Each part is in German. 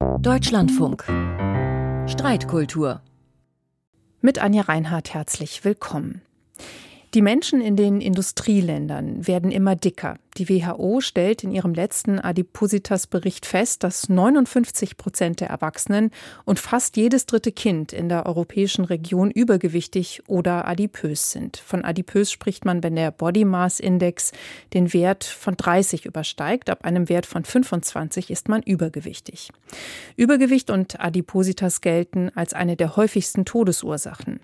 Deutschlandfunk. Streitkultur. Mit Anja Reinhardt herzlich willkommen. Die Menschen in den Industrieländern werden immer dicker. Die WHO stellt in ihrem letzten Adipositas-Bericht fest, dass 59 Prozent der Erwachsenen und fast jedes dritte Kind in der europäischen Region übergewichtig oder adipös sind. Von adipös spricht man, wenn der Body Mass Index den Wert von 30 übersteigt. Ab einem Wert von 25 ist man übergewichtig. Übergewicht und Adipositas gelten als eine der häufigsten Todesursachen.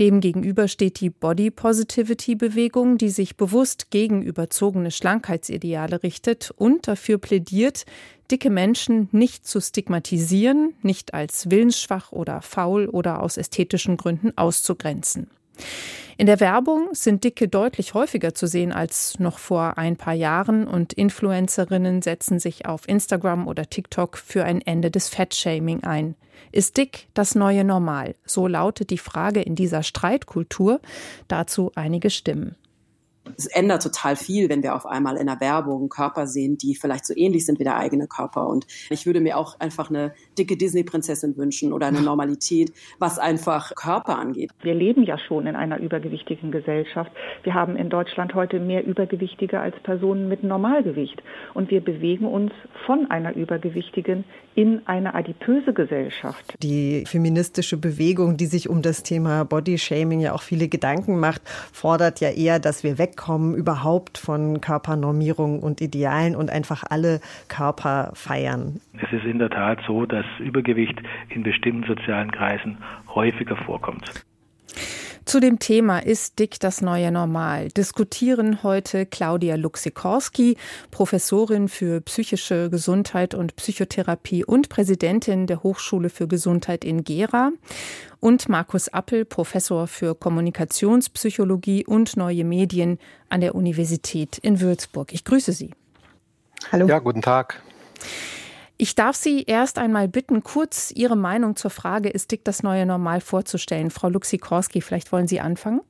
Demgegenüber steht die Body Positivity Bewegung, die sich bewusst gegen überzogene Schlangen Schlankheitsideale richtet und dafür plädiert, dicke Menschen nicht zu stigmatisieren, nicht als willensschwach oder faul oder aus ästhetischen Gründen auszugrenzen. In der Werbung sind Dicke deutlich häufiger zu sehen als noch vor ein paar Jahren und Influencerinnen setzen sich auf Instagram oder TikTok für ein Ende des Fettshaming ein. Ist dick das neue Normal? So lautet die Frage in dieser Streitkultur. Dazu einige Stimmen es ändert total viel, wenn wir auf einmal in der Werbung Körper sehen, die vielleicht so ähnlich sind wie der eigene Körper. Und ich würde mir auch einfach eine dicke Disney-Prinzessin wünschen oder eine Normalität, was einfach Körper angeht. Wir leben ja schon in einer übergewichtigen Gesellschaft. Wir haben in Deutschland heute mehr Übergewichtige als Personen mit Normalgewicht. Und wir bewegen uns von einer übergewichtigen in eine adipöse Gesellschaft. Die feministische Bewegung, die sich um das Thema Bodyshaming ja auch viele Gedanken macht, fordert ja eher, dass wir wegkommen überhaupt von Körpernormierung und Idealen und einfach alle Körper feiern. Es ist in der Tat so, dass Übergewicht in bestimmten sozialen Kreisen häufiger vorkommt. Zu dem Thema Ist dick das neue Normal? diskutieren heute Claudia Luxikorski, Professorin für psychische Gesundheit und Psychotherapie und Präsidentin der Hochschule für Gesundheit in Gera und Markus Appel, Professor für Kommunikationspsychologie und neue Medien an der Universität in Würzburg. Ich grüße Sie. Hallo. Ja, guten Tag. Ich darf Sie erst einmal bitten, kurz Ihre Meinung zur Frage, ist dick das neue Normal vorzustellen? Frau Luxikorski, vielleicht wollen Sie anfangen?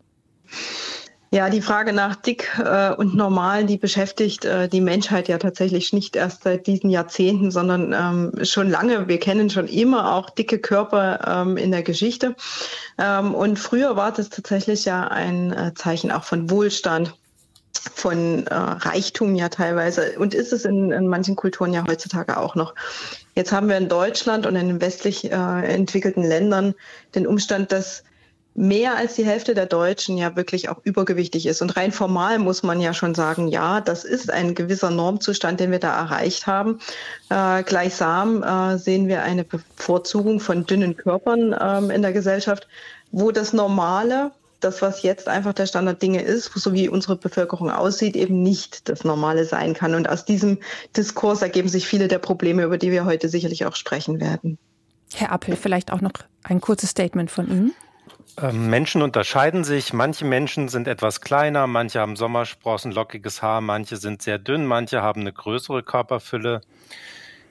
Ja, die Frage nach dick äh, und normal, die beschäftigt äh, die Menschheit ja tatsächlich nicht erst seit diesen Jahrzehnten, sondern ähm, schon lange. Wir kennen schon immer auch dicke Körper ähm, in der Geschichte. Ähm, und früher war das tatsächlich ja ein äh, Zeichen auch von Wohlstand von äh, Reichtum ja teilweise und ist es in, in, manchen Kulturen ja heutzutage auch noch. Jetzt haben wir in Deutschland und in den westlich äh, entwickelten Ländern den Umstand, dass mehr als die Hälfte der Deutschen ja wirklich auch übergewichtig ist. Und rein formal muss man ja schon sagen, ja, das ist ein gewisser Normzustand, den wir da erreicht haben. Äh, gleichsam äh, sehen wir eine Bevorzugung von dünnen Körpern ähm, in der Gesellschaft, wo das Normale das, was jetzt einfach der Standard Dinge ist, so wie unsere Bevölkerung aussieht, eben nicht das Normale sein kann. Und aus diesem Diskurs ergeben sich viele der Probleme, über die wir heute sicherlich auch sprechen werden. Herr Appel, vielleicht auch noch ein kurzes Statement von Ihnen. Ähm, Menschen unterscheiden sich. Manche Menschen sind etwas kleiner, manche haben Sommersprossen, lockiges Haar, manche sind sehr dünn, manche haben eine größere Körperfülle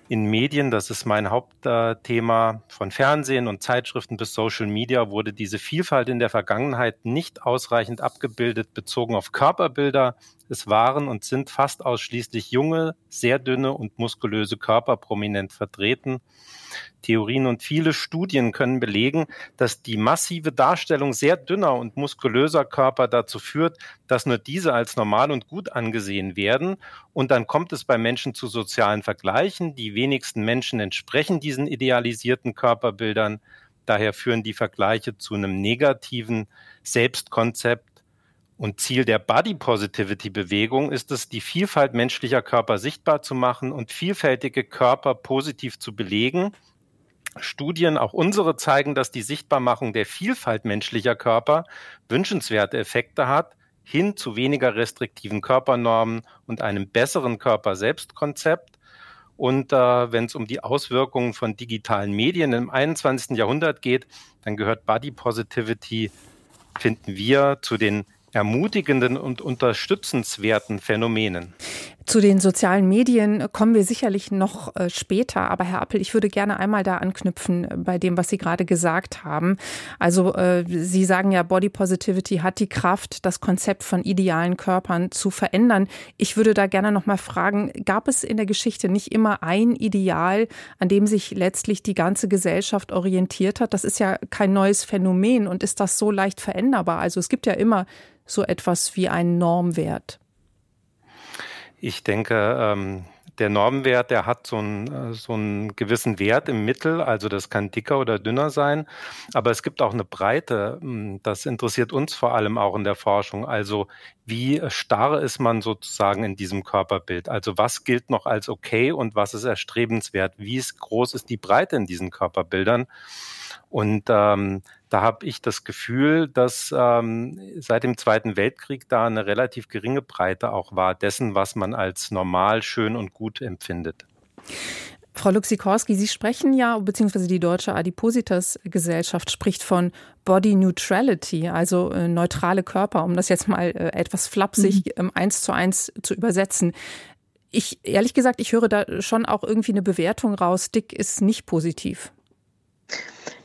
in Medien, das ist mein Hauptthema, von Fernsehen und Zeitschriften bis Social Media wurde diese Vielfalt in der Vergangenheit nicht ausreichend abgebildet, bezogen auf Körperbilder. Es waren und sind fast ausschließlich junge, sehr dünne und muskulöse Körper prominent vertreten. Theorien und viele Studien können belegen, dass die massive Darstellung sehr dünner und muskulöser Körper dazu führt, dass nur diese als normal und gut angesehen werden. Und dann kommt es bei Menschen zu sozialen Vergleichen. Die wenigsten Menschen entsprechen diesen idealisierten Körperbildern. Daher führen die Vergleiche zu einem negativen Selbstkonzept. Und Ziel der Body Positivity Bewegung ist es, die Vielfalt menschlicher Körper sichtbar zu machen und vielfältige Körper positiv zu belegen Studien, auch unsere, zeigen, dass die Sichtbarmachung der Vielfalt menschlicher Körper wünschenswerte Effekte hat, hin zu weniger restriktiven Körpernormen und einem besseren Körperselbstkonzept. Und äh, wenn es um die Auswirkungen von digitalen Medien im 21. Jahrhundert geht, dann gehört Body Positivity, finden wir, zu den ermutigenden und unterstützenswerten Phänomenen. Zu den sozialen Medien kommen wir sicherlich noch äh, später. Aber Herr Appel, ich würde gerne einmal da anknüpfen äh, bei dem, was Sie gerade gesagt haben. Also äh, Sie sagen ja, Body Positivity hat die Kraft, das Konzept von idealen Körpern zu verändern. Ich würde da gerne noch mal fragen, gab es in der Geschichte nicht immer ein Ideal, an dem sich letztlich die ganze Gesellschaft orientiert hat? Das ist ja kein neues Phänomen und ist das so leicht veränderbar? Also es gibt ja immer so etwas wie einen Normwert. Ich denke, ähm, der Normwert, der hat so einen, äh, so einen gewissen Wert im Mittel, also das kann dicker oder dünner sein, aber es gibt auch eine Breite, hm, das interessiert uns vor allem auch in der Forschung, also wie starr ist man sozusagen in diesem Körperbild, also was gilt noch als okay und was ist erstrebenswert, wie groß ist die Breite in diesen Körperbildern und ähm, da habe ich das Gefühl, dass ähm, seit dem Zweiten Weltkrieg da eine relativ geringe Breite auch war dessen, was man als normal, schön und gut empfindet. Frau Luxikorski, Sie sprechen ja, beziehungsweise die Deutsche Adipositas-Gesellschaft spricht von Body Neutrality, also äh, neutrale Körper, um das jetzt mal äh, etwas flapsig mhm. ähm, eins zu eins zu übersetzen. Ich, ehrlich gesagt, ich höre da schon auch irgendwie eine Bewertung raus. Dick ist nicht positiv.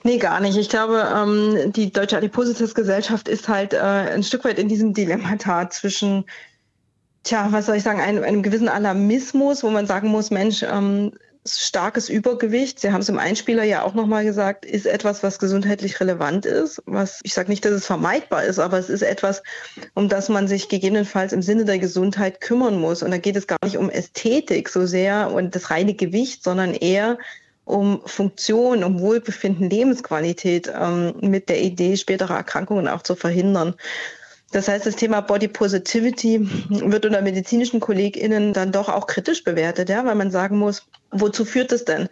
Nee, gar nicht. Ich glaube, ähm, die Deutsche Adipositas-Gesellschaft ist halt äh, ein Stück weit in diesem Dilemmata zwischen, tja, was soll ich sagen, einem, einem gewissen Alarmismus, wo man sagen muss, Mensch, ähm, starkes Übergewicht, Sie haben es im Einspieler ja auch nochmal gesagt, ist etwas, was gesundheitlich relevant ist. Was ich sage nicht, dass es vermeidbar ist, aber es ist etwas, um das man sich gegebenenfalls im Sinne der Gesundheit kümmern muss. Und da geht es gar nicht um Ästhetik so sehr und das reine Gewicht, sondern eher um Funktion, um Wohlbefinden, Lebensqualität ähm, mit der Idee, spätere Erkrankungen auch zu verhindern. Das heißt, das Thema Body Positivity wird unter medizinischen KollegInnen dann doch auch kritisch bewertet, ja, weil man sagen muss, wozu führt es denn?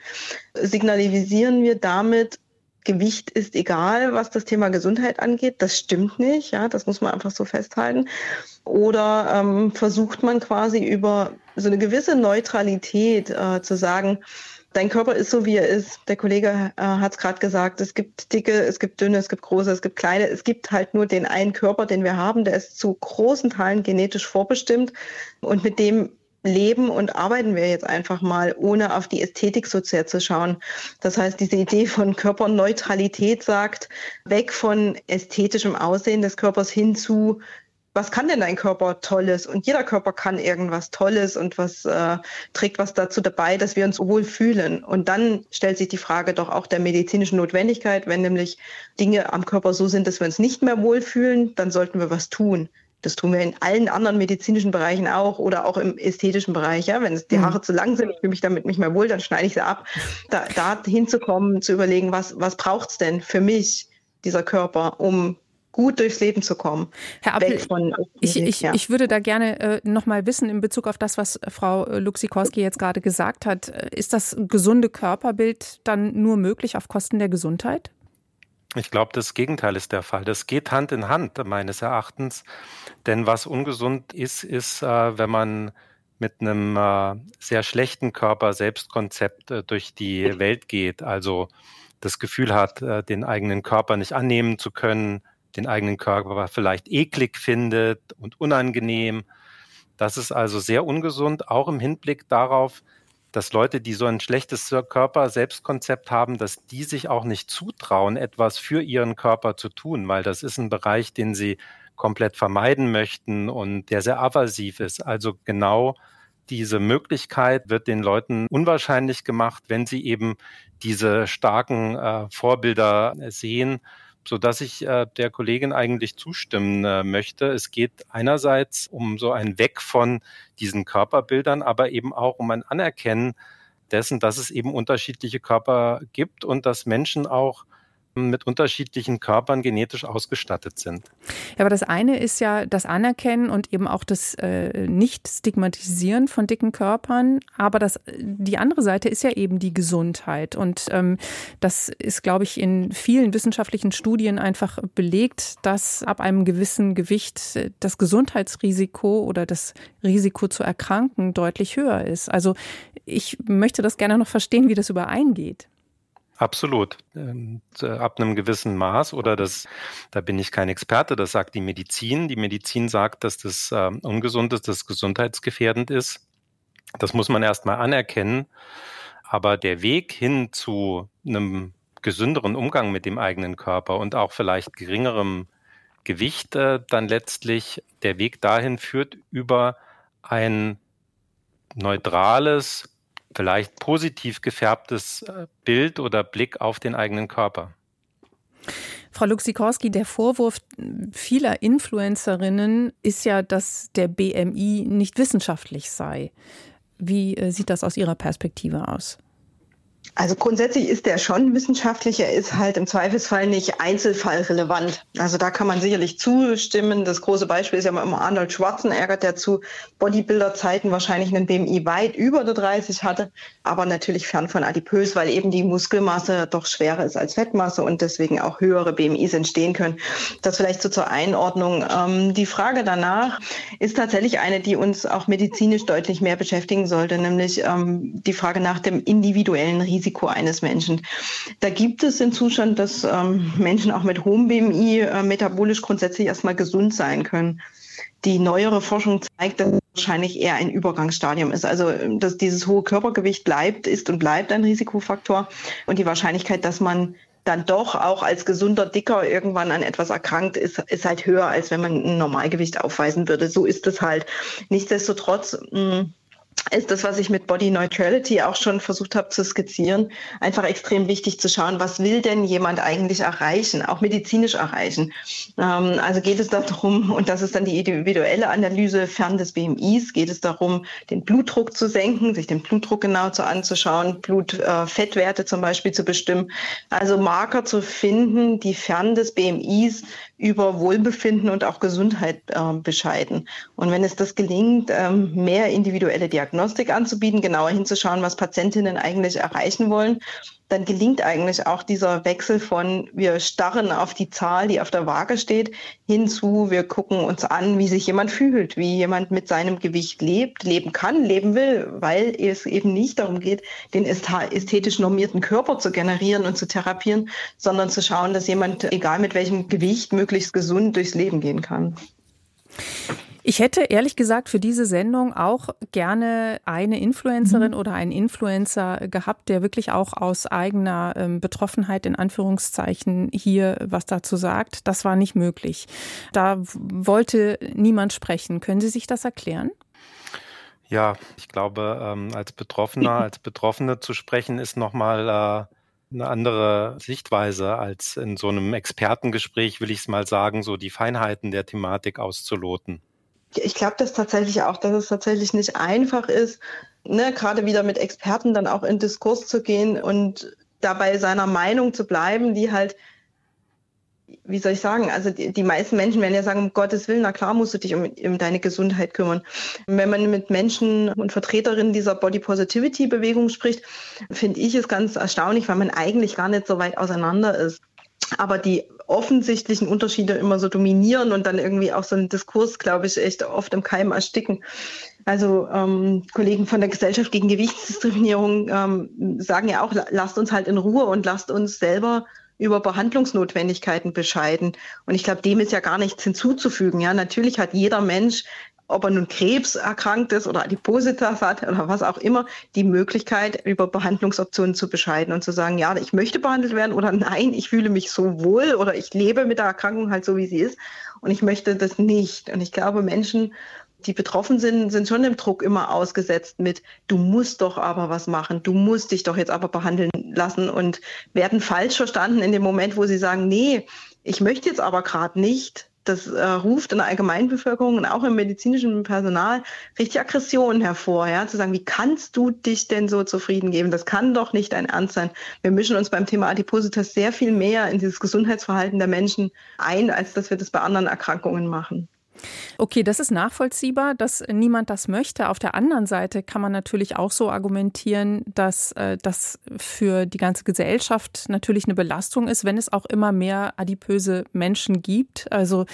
Signalisieren wir damit, Gewicht ist egal, was das Thema Gesundheit angeht? Das stimmt nicht, ja, das muss man einfach so festhalten. Oder ähm, versucht man quasi über so eine gewisse Neutralität äh, zu sagen, dein Körper ist so, wie er ist. Der Kollege äh, hat es gerade gesagt, es gibt dicke, es gibt dünne, es gibt große, es gibt kleine. Es gibt halt nur den einen Körper, den wir haben, der ist zu großen Teilen genetisch vorbestimmt und mit dem leben und arbeiten wir jetzt einfach mal, ohne auf die Ästhetik so sehr zu schauen. Das heißt, diese Idee von Körperneutralität sagt, weg von ästhetischem Aussehen des Körpers hin zu was kann denn dein Körper Tolles? Und jeder Körper kann irgendwas Tolles und was äh, trägt was dazu dabei, dass wir uns wohl fühlen. Und dann stellt sich die Frage doch auch der medizinischen Notwendigkeit, wenn nämlich Dinge am Körper so sind, dass wir uns nicht mehr wohlfühlen, dann sollten wir was tun. Das tun wir in allen anderen medizinischen Bereichen auch oder auch im ästhetischen Bereich. Ja? Wenn die mhm. Haare zu lang sind, ich fühle mich damit nicht mehr wohl, dann schneide ich sie ab. Da, da hinzukommen, zu überlegen, was, was braucht es denn für mich, dieser Körper, um gut durchs Leben zu kommen. Herr Appel, von, ich, ich, ja. ich würde da gerne äh, noch mal wissen in Bezug auf das, was Frau Luxikorski jetzt gerade gesagt hat. Äh, ist das gesunde Körperbild dann nur möglich auf Kosten der Gesundheit? Ich glaube, das Gegenteil ist der Fall. Das geht Hand in Hand meines Erachtens. Denn was ungesund ist, ist, äh, wenn man mit einem äh, sehr schlechten Körper-Selbstkonzept äh, durch die Welt geht. Also das Gefühl hat, äh, den eigenen Körper nicht annehmen zu können, den eigenen Körper vielleicht eklig findet und unangenehm. Das ist also sehr ungesund, auch im Hinblick darauf, dass Leute, die so ein schlechtes Körper-Selbstkonzept haben, dass die sich auch nicht zutrauen, etwas für ihren Körper zu tun, weil das ist ein Bereich, den sie komplett vermeiden möchten und der sehr aversiv ist. Also genau diese Möglichkeit wird den Leuten unwahrscheinlich gemacht, wenn sie eben diese starken äh, Vorbilder sehen so dass ich äh, der Kollegin eigentlich zustimmen äh, möchte. Es geht einerseits um so ein Weg von diesen Körperbildern, aber eben auch um ein Anerkennen dessen, dass es eben unterschiedliche Körper gibt und dass Menschen auch mit unterschiedlichen Körpern genetisch ausgestattet sind. Ja, aber das eine ist ja das Anerkennen und eben auch das äh, Nicht-Stigmatisieren von dicken Körpern. Aber das, die andere Seite ist ja eben die Gesundheit. Und ähm, das ist, glaube ich, in vielen wissenschaftlichen Studien einfach belegt, dass ab einem gewissen Gewicht das Gesundheitsrisiko oder das Risiko zu erkranken deutlich höher ist. Also ich möchte das gerne noch verstehen, wie das übereingeht. Absolut. Ähm, ab einem gewissen Maß oder das, da bin ich kein Experte, das sagt die Medizin. Die Medizin sagt, dass das äh, ungesund ist, dass es gesundheitsgefährdend ist. Das muss man erstmal anerkennen. Aber der Weg hin zu einem gesünderen Umgang mit dem eigenen Körper und auch vielleicht geringerem Gewicht äh, dann letztlich, der Weg dahin führt über ein neutrales, vielleicht positiv gefärbtes äh, Bild oder Blick auf den eigenen Körper. Frau Luxikorski, der Vorwurf vieler Influencerinnen ist ja, dass der BMI nicht wissenschaftlich sei. Wie äh, sieht das aus Ihrer Perspektive aus? Also grundsätzlich ist der schon wissenschaftlich, er ist halt im Zweifelsfall nicht einzelfallrelevant. Also da kann man sicherlich zustimmen. Das große Beispiel ist ja immer Arnold Schwarzenegger, der zu Bodybuilder-Zeiten wahrscheinlich einen BMI weit über der 30 hatte, aber natürlich fern von adipös, weil eben die Muskelmasse doch schwerer ist als Fettmasse und deswegen auch höhere BMIs entstehen können. Das vielleicht so zur Einordnung. Ähm, die Frage danach ist tatsächlich eine, die uns auch medizinisch deutlich mehr beschäftigen sollte, nämlich ähm, die Frage nach dem individuellen Risiko. Risiko eines Menschen. Da gibt es den Zustand, dass ähm, Menschen auch mit hohem BMI äh, metabolisch grundsätzlich erstmal gesund sein können. Die neuere Forschung zeigt, dass es wahrscheinlich eher ein Übergangsstadium ist. Also, dass dieses hohe Körpergewicht bleibt, ist und bleibt ein Risikofaktor. Und die Wahrscheinlichkeit, dass man dann doch auch als gesunder Dicker irgendwann an etwas erkrankt ist, ist halt höher, als wenn man ein Normalgewicht aufweisen würde. So ist es halt. Nichtsdestotrotz mh, hm, ist das, was ich mit Body Neutrality auch schon versucht habe zu skizzieren, einfach extrem wichtig zu schauen, was will denn jemand eigentlich erreichen, auch medizinisch erreichen. Ähm, also geht es darum, und das ist dann die individuelle Analyse fern des BMIs, geht es darum, den Blutdruck zu senken, sich den Blutdruck genau zu anzuschauen, Blutfettwerte äh, zum Beispiel zu bestimmen, also Marker zu finden, die fern des BMIs über Wohlbefinden und auch Gesundheit äh, bescheiden. Und wenn es das gelingt, ähm, mehr individuelle Diagnostik anzubieten, genauer hinzuschauen, was Patientinnen eigentlich erreichen wollen, dann gelingt eigentlich auch dieser Wechsel von wir starren auf die Zahl, die auf der Waage steht, hinzu, wir gucken uns an, wie sich jemand fühlt, wie jemand mit seinem Gewicht lebt, leben kann, leben will, weil es eben nicht darum geht, den ästhetisch normierten Körper zu generieren und zu therapieren, sondern zu schauen, dass jemand, egal mit welchem Gewicht, möglichst gesund durchs Leben gehen kann. Ich hätte ehrlich gesagt für diese Sendung auch gerne eine Influencerin mhm. oder einen Influencer gehabt, der wirklich auch aus eigener ähm, Betroffenheit in Anführungszeichen hier was dazu sagt. Das war nicht möglich. Da wollte niemand sprechen. Können Sie sich das erklären? Ja, ich glaube, ähm, als Betroffener, als Betroffene zu sprechen, ist nochmal äh, eine andere Sichtweise als in so einem Expertengespräch, will ich es mal sagen, so die Feinheiten der Thematik auszuloten. Ich glaube das tatsächlich auch, dass es tatsächlich nicht einfach ist, ne, gerade wieder mit Experten dann auch in Diskurs zu gehen und dabei seiner Meinung zu bleiben, die halt, wie soll ich sagen, also die, die meisten Menschen werden ja sagen, um Gottes Willen, na klar musst du dich um, um deine Gesundheit kümmern. wenn man mit Menschen und Vertreterinnen dieser Body Positivity Bewegung spricht, finde ich es ganz erstaunlich, weil man eigentlich gar nicht so weit auseinander ist. Aber die offensichtlichen Unterschiede immer so dominieren und dann irgendwie auch so einen Diskurs, glaube ich, echt oft im Keim ersticken. Also ähm, Kollegen von der Gesellschaft gegen Gewichtsdiskriminierung ähm, sagen ja auch, lasst uns halt in Ruhe und lasst uns selber über Behandlungsnotwendigkeiten bescheiden. Und ich glaube, dem ist ja gar nichts hinzuzufügen. Ja, natürlich hat jeder Mensch ob er nun Krebs erkrankt ist oder Adipositas hat oder was auch immer, die Möglichkeit, über Behandlungsoptionen zu bescheiden und zu sagen, ja, ich möchte behandelt werden oder nein, ich fühle mich so wohl oder ich lebe mit der Erkrankung halt so, wie sie ist und ich möchte das nicht. Und ich glaube, Menschen, die betroffen sind, sind schon dem Druck immer ausgesetzt mit, du musst doch aber was machen, du musst dich doch jetzt aber behandeln lassen und werden falsch verstanden in dem Moment, wo sie sagen, nee, ich möchte jetzt aber gerade nicht, das äh, ruft in der Allgemeinbevölkerung und auch im medizinischen Personal richtig Aggressionen hervor, ja, zu sagen, wie kannst du dich denn so zufrieden geben? Das kann doch nicht dein Ernst sein. Wir mischen uns beim Thema Adipositas sehr viel mehr in dieses Gesundheitsverhalten der Menschen ein, als dass wir das bei anderen Erkrankungen machen. Okay, das ist nachvollziehbar, dass niemand das möchte. Auf der anderen Seite kann man natürlich auch so argumentieren, dass äh, das für die ganze Gesellschaft natürlich eine Belastung ist, wenn es auch immer mehr adipöse Menschen gibt. Also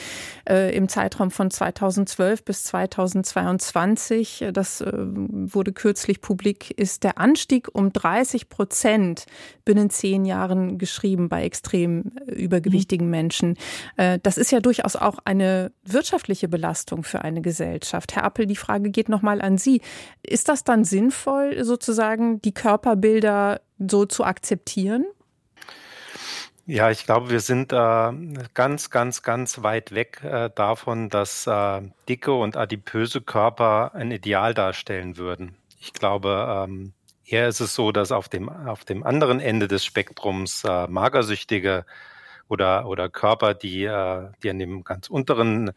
äh, im Zeitraum von 2012 bis 2022, das äh, wurde kürzlich publik, ist der Anstieg um 30 Prozent binnen zehn Jahren geschrieben bei extrem äh, übergewichtigen mhm. Menschen. Äh, das ist ja durchaus auch eine wirtschaftliche Belastung für eine Gesellschaft. Herr Appel, die Frage geht nochmal an Sie. Ist das dann sinnvoll, sozusagen die Körperbilder so zu akzeptieren? Ja, ich glaube, wir sind äh, ganz, ganz, ganz weit weg äh, davon, dass äh, dicke und adipöse Körper ein Ideal darstellen würden. Ich glaube, ähm, eher ist es so, dass auf dem, auf dem anderen Ende des Spektrums äh, magersüchtige oder, oder Körper, die, äh, die an dem ganz unteren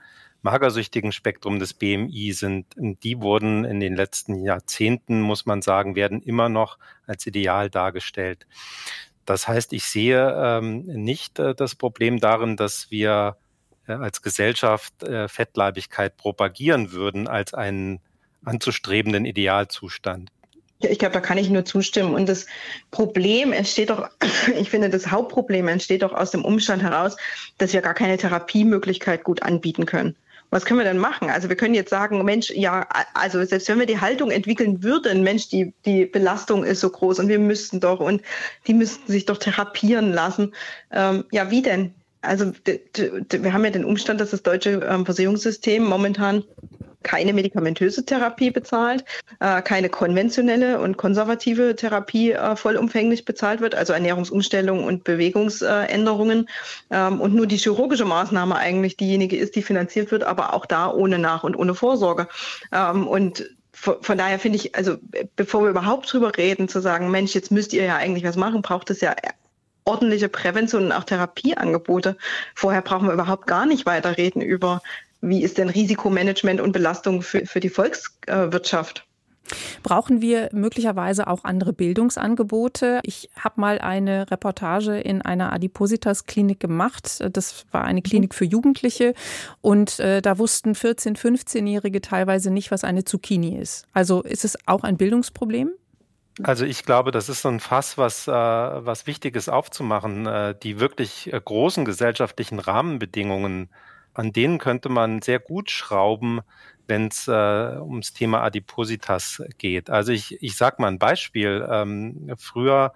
magersüchtigen Spektrum des BMI sind, die wurden in den letzten Jahrzehnten, muss man sagen, werden immer noch als ideal dargestellt. Das heißt, ich sehe ähm, nicht äh, das Problem darin, dass wir äh, als Gesellschaft äh, Fettleibigkeit propagieren würden als einen anzustrebenden Idealzustand. Ich glaube, da kann ich nur zustimmen. Und das Problem entsteht doch, ich finde, das Hauptproblem entsteht doch aus dem Umstand heraus, dass wir gar keine Therapiemöglichkeit gut anbieten können was können wir denn machen? Also wir können jetzt sagen, Mensch, ja, also selbst wenn wir die Haltung entwickeln würden, Mensch, die, die Belastung ist so groß und wir müssten doch und die müssten sich doch therapieren lassen. Ähm, ja, wie denn? Also wir haben ja den Umstand, dass das deutsche ähm, Versicherungssystem momentan keine medikamentöse Therapie bezahlt, äh, keine konventionelle und konservative Therapie äh, vollumfänglich bezahlt wird, also Ernährungsumstellung und Bewegungsänderungen ähm, und nur die chirurgische Maßnahme eigentlich diejenige ist, die finanziert wird, aber auch da ohne Nach- und ohne Vorsorge. Ähm, und von daher finde ich, also bevor wir überhaupt drüber reden, zu sagen, Mensch, jetzt müsst ihr ja eigentlich was machen, braucht es ja ordentliche Prävention und auch Therapieangebote. Vorher brauchen wir überhaupt gar nicht weiter reden über wie ist denn Risikomanagement und Belastung für, für die Volkswirtschaft? Brauchen wir möglicherweise auch andere Bildungsangebote? Ich habe mal eine Reportage in einer Adipositas-Klinik gemacht. Das war eine Klinik für Jugendliche und äh, da wussten 14-, 15-Jährige teilweise nicht, was eine Zucchini ist. Also ist es auch ein Bildungsproblem? Also ich glaube, das ist so ein Fass, was, äh, was wichtig ist aufzumachen. Äh, die wirklich äh, großen gesellschaftlichen Rahmenbedingungen an denen könnte man sehr gut schrauben, wenn es äh, ums Thema Adipositas geht. Also ich, ich sage mal ein Beispiel. Ähm, früher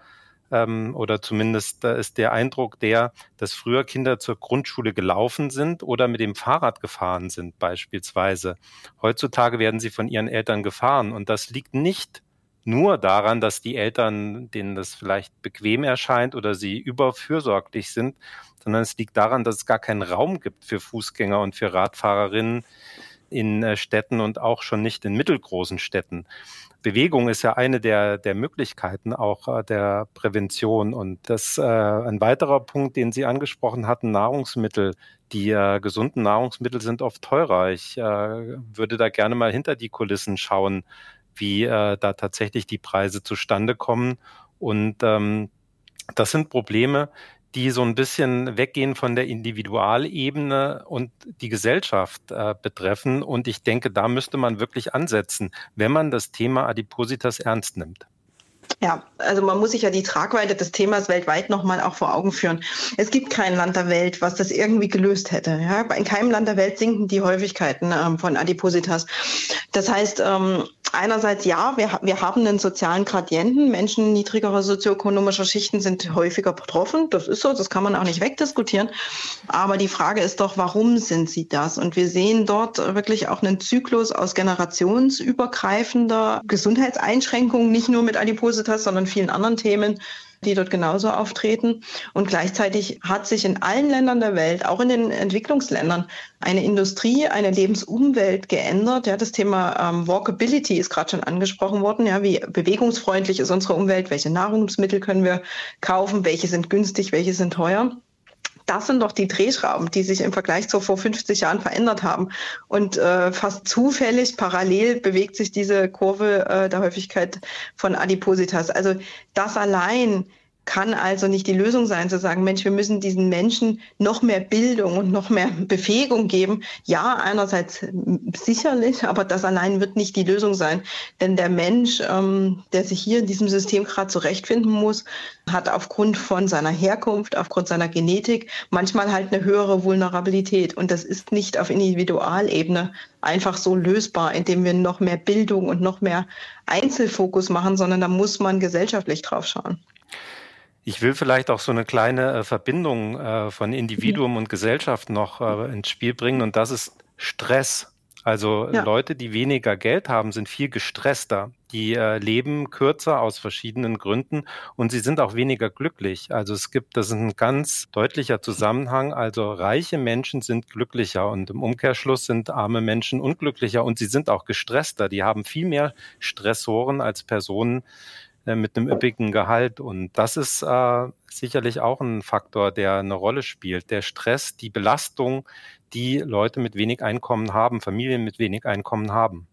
ähm, oder zumindest äh, ist der Eindruck der, dass früher Kinder zur Grundschule gelaufen sind oder mit dem Fahrrad gefahren sind beispielsweise. Heutzutage werden sie von ihren Eltern gefahren und das liegt nicht nur daran, dass die Eltern, denen das vielleicht bequem erscheint oder sie überfürsorglich sind, sondern es liegt daran, dass es gar keinen Raum gibt für Fußgänger und für Radfahrerinnen in äh, Städten und auch schon nicht in mittelgroßen Städten. Bewegung ist ja eine der, der Möglichkeiten auch äh, der Prävention. Und das äh, ein weiterer Punkt, den Sie angesprochen hatten, Nahrungsmittel. Die äh, gesunden Nahrungsmittel sind oft teurer. Ich äh, würde da gerne mal hinter die Kulissen schauen, wie äh, da tatsächlich die Preise zustande kommen. Und ähm, das sind Probleme, die so ein bisschen weggehen von der Individualebene und die Gesellschaft äh, betreffen. Und ich denke, da müsste man wirklich ansetzen, wenn man das Thema Adipositas ernst nimmt. Ja, also man muss sich ja die Tragweite des Themas weltweit nochmal auch vor Augen führen. Es gibt kein Land der Welt, was das irgendwie gelöst hätte. Ja? In keinem Land der Welt sinken die Häufigkeiten ähm, von Adipositas. Das heißt, ähm, einerseits ja, wir, wir haben einen sozialen Gradienten. Menschen niedrigerer sozioökonomischer Schichten sind häufiger betroffen. Das ist so, das kann man auch nicht wegdiskutieren. Aber die Frage ist doch, warum sind sie das? Und wir sehen dort wirklich auch einen Zyklus aus generationsübergreifender Gesundheitseinschränkungen, nicht nur mit Adipositas, sondern vielen anderen Themen die dort genauso auftreten. Und gleichzeitig hat sich in allen Ländern der Welt, auch in den Entwicklungsländern, eine Industrie, eine Lebensumwelt geändert. Ja, das Thema ähm, Walkability ist gerade schon angesprochen worden. Ja, wie bewegungsfreundlich ist unsere Umwelt? Welche Nahrungsmittel können wir kaufen? Welche sind günstig? Welche sind teuer? Das sind doch die Drehschrauben, die sich im Vergleich zu vor 50 Jahren verändert haben. Und äh, fast zufällig, parallel bewegt sich diese Kurve äh, der Häufigkeit von Adipositas. Also das allein kann also nicht die Lösung sein, zu sagen, Mensch, wir müssen diesen Menschen noch mehr Bildung und noch mehr Befähigung geben. Ja, einerseits sicherlich, aber das allein wird nicht die Lösung sein. Denn der Mensch, ähm, der sich hier in diesem System gerade zurechtfinden muss, hat aufgrund von seiner Herkunft, aufgrund seiner Genetik manchmal halt eine höhere Vulnerabilität. Und das ist nicht auf Individualebene einfach so lösbar, indem wir noch mehr Bildung und noch mehr Einzelfokus machen, sondern da muss man gesellschaftlich drauf schauen. Ich will vielleicht auch so eine kleine äh, Verbindung äh, von Individuum und Gesellschaft noch äh, ins Spiel bringen und das ist Stress. Also ja. Leute, die weniger Geld haben, sind viel gestresster. Die leben kürzer aus verschiedenen Gründen und sie sind auch weniger glücklich. Also es gibt, das ist ein ganz deutlicher Zusammenhang. Also reiche Menschen sind glücklicher und im Umkehrschluss sind arme Menschen unglücklicher und sie sind auch gestresster. Die haben viel mehr Stressoren als Personen, mit einem üppigen Gehalt. Und das ist äh, sicherlich auch ein Faktor, der eine Rolle spielt. Der Stress, die Belastung, die Leute mit wenig Einkommen haben, Familien mit wenig Einkommen haben.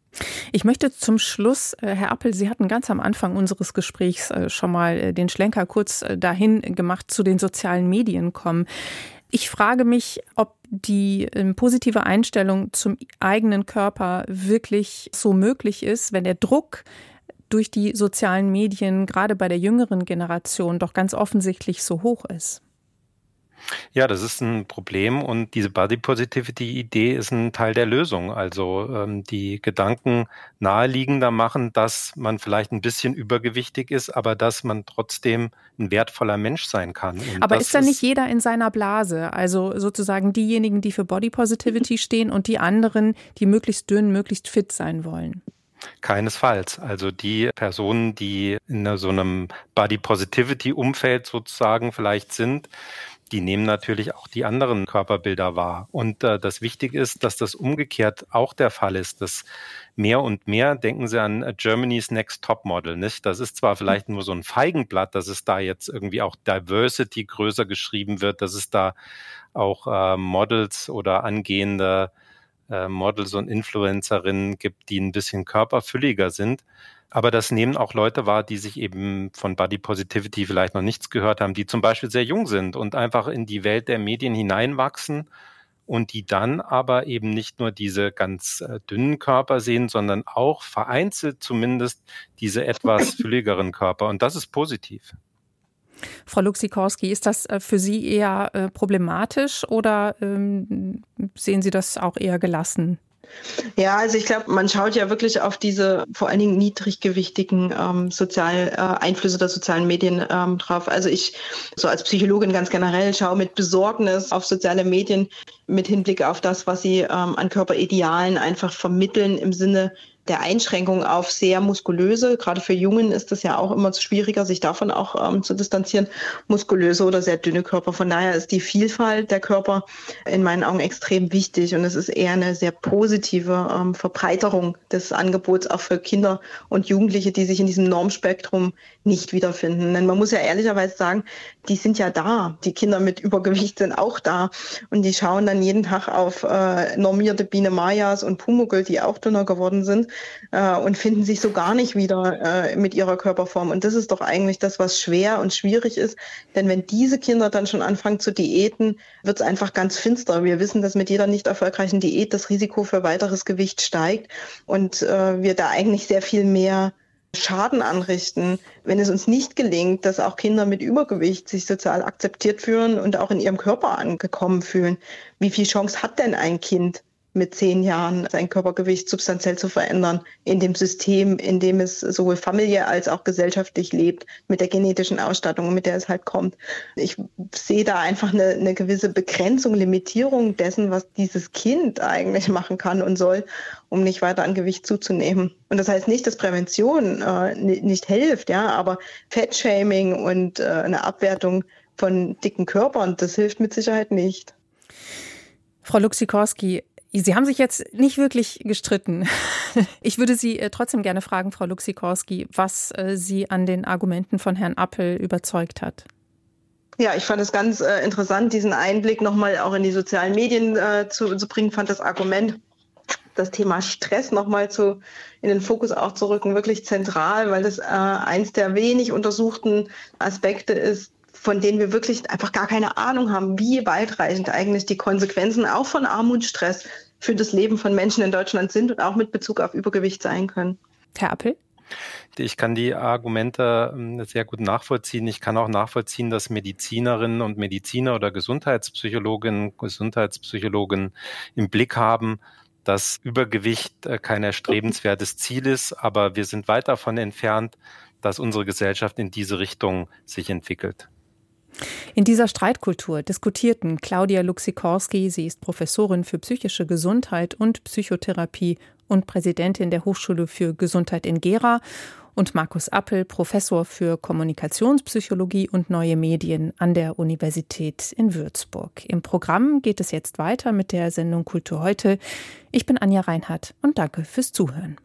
Ich möchte zum Schluss, äh, Herr Appel, Sie hatten ganz am Anfang unseres Gesprächs äh, schon mal den Schlenker kurz dahin gemacht zu den sozialen Medien kommen. Ich frage mich, ob die ähm, positive Einstellung zum eigenen Körper wirklich so möglich ist, wenn der Druck durch die sozialen Medien gerade bei der jüngeren Generation doch ganz offensichtlich so hoch ist. Ja, das ist ein Problem und diese Body Positivity Idee ist ein Teil der Lösung. Also ähm, die Gedanken naheliegender machen, dass man vielleicht ein bisschen übergewichtig ist, aber dass man trotzdem ein wertvoller Mensch sein kann. Und aber ist da nicht jeder in seiner Blase? Also sozusagen diejenigen, die für Body Positivity stehen und die anderen, die möglichst dünn, möglichst fit sein wollen? Keinesfalls. Also die Personen, die in so einem Body Positivity Umfeld sozusagen vielleicht sind, die nehmen natürlich auch die anderen Körperbilder wahr. Und äh, das Wichtige ist, dass das umgekehrt auch der Fall ist, dass mehr und mehr denken Sie an Germany's Next Top Model, nicht? Das ist zwar vielleicht nur so ein Feigenblatt, dass es da jetzt irgendwie auch Diversity größer geschrieben wird, dass es da auch äh, Models oder angehende äh, Models und Influencerinnen gibt, die ein bisschen körperfülliger sind. Aber das nehmen auch Leute wahr, die sich eben von Body Positivity vielleicht noch nichts gehört haben, die zum Beispiel sehr jung sind und einfach in die Welt der Medien hineinwachsen und die dann aber eben nicht nur diese ganz äh, dünnen Körper sehen, sondern auch vereinzelt zumindest diese etwas fülligeren Körper. Und das ist positiv. Frau Luxikorski, ist das äh, für Sie eher äh, problematisch oder ähm, sehen Sie das auch eher gelassen? Ja, also ich glaube, man schaut ja wirklich auf diese vor allen Dingen niedriggewichtigen ähm, sozial, äh, Einflüsse der sozialen Medien ähm, drauf. Also ich, so als Psychologin ganz generell, schaue mit Besorgnis auf soziale Medien mit Hinblick auf das, was sie ähm, an Körperidealen einfach vermitteln im Sinne der Einschränkung auf sehr muskulöse. Gerade für Jungen ist es ja auch immer schwieriger, sich davon auch ähm, zu distanzieren. Muskulöse oder sehr dünne Körper. Von daher ist die Vielfalt der Körper in meinen Augen extrem wichtig und es ist eher eine sehr positive ähm, Verbreiterung des Angebots auch für Kinder und Jugendliche, die sich in diesem Normspektrum nicht wiederfinden. Denn man muss ja ehrlicherweise sagen, die sind ja da. Die Kinder mit Übergewicht sind auch da und die schauen dann jeden Tag auf äh, normierte Biene Mayas und Pumuckl, die auch dünner geworden sind äh, und finden sich so gar nicht wieder äh, mit ihrer Körperform. Und das ist doch eigentlich das, was schwer und schwierig ist. Denn wenn diese Kinder dann schon anfangen zu diäten, wird es einfach ganz finster. Wir wissen, dass mit jeder nicht erfolgreichen Diät das Risiko für weiteres Gewicht steigt und äh, wir da eigentlich sehr viel mehr Schaden anrichten, wenn es uns nicht gelingt, dass auch Kinder mit Übergewicht sich sozial akzeptiert fühlen und auch in ihrem Körper angekommen fühlen. Wie viel Chance hat denn ein Kind, mit zehn Jahren sein Körpergewicht substanziell zu verändern in dem System, in dem es sowohl familiär als auch gesellschaftlich lebt, mit der genetischen Ausstattung, mit der es halt kommt. Ich sehe da einfach eine, eine gewisse Begrenzung, Limitierung dessen, was dieses Kind eigentlich machen kann und soll, um nicht weiter an Gewicht zuzunehmen. Und das heißt nicht, dass Prävention äh, nicht hilft, ja, aber Fettshaming und äh, eine Abwertung von dicken Körpern, das hilft mit Sicherheit nicht. Frau Luxikorski, Sie haben sich jetzt nicht wirklich gestritten. Ich würde Sie äh, trotzdem gerne fragen, Frau Luxikorski, was äh, Sie an den Argumenten von Herrn Appel überzeugt hat. Ja, ich fand es ganz äh, interessant, diesen Einblick nochmal auch in die sozialen Medien äh, zu, zu bringen, fand das Argument das Thema Stress nochmal zu, in den Fokus auch zu rücken, wirklich zentral, weil das äh, eins der wenig untersuchten Aspekte ist, von denen wir wirklich einfach gar keine Ahnung haben, wie weitreichend eigentlich die Konsequenzen auch von Armutsstress für das Leben von Menschen in Deutschland sind und auch mit Bezug auf Übergewicht sein können. Herr Appel? Ich kann die Argumente ähm, sehr gut nachvollziehen. Ich kann auch nachvollziehen, dass Medizinerinnen und Mediziner oder Gesundheitspsychologinnen, Gesundheitspsychologen im Blick haben, dass Übergewicht äh, kein erstrebenswertes Ziel ist, aber wir sind weit davon entfernt, dass unsere Gesellschaft in diese Richtung sich entwickelt. In dieser Streitkultur diskutierten Claudia Luxikorski, sie ist Professorin für psychische Gesundheit und Psychotherapie und Präsidentin der Hochschule für Gesundheit in Gera und Markus Appel, Professor für Kommunikationspsychologie und neue Medien an der Universität in Würzburg. Im Programm geht es jetzt weiter mit der Sendung Kultur heute. Ich bin Anja Reinhardt und danke fürs Zuhören.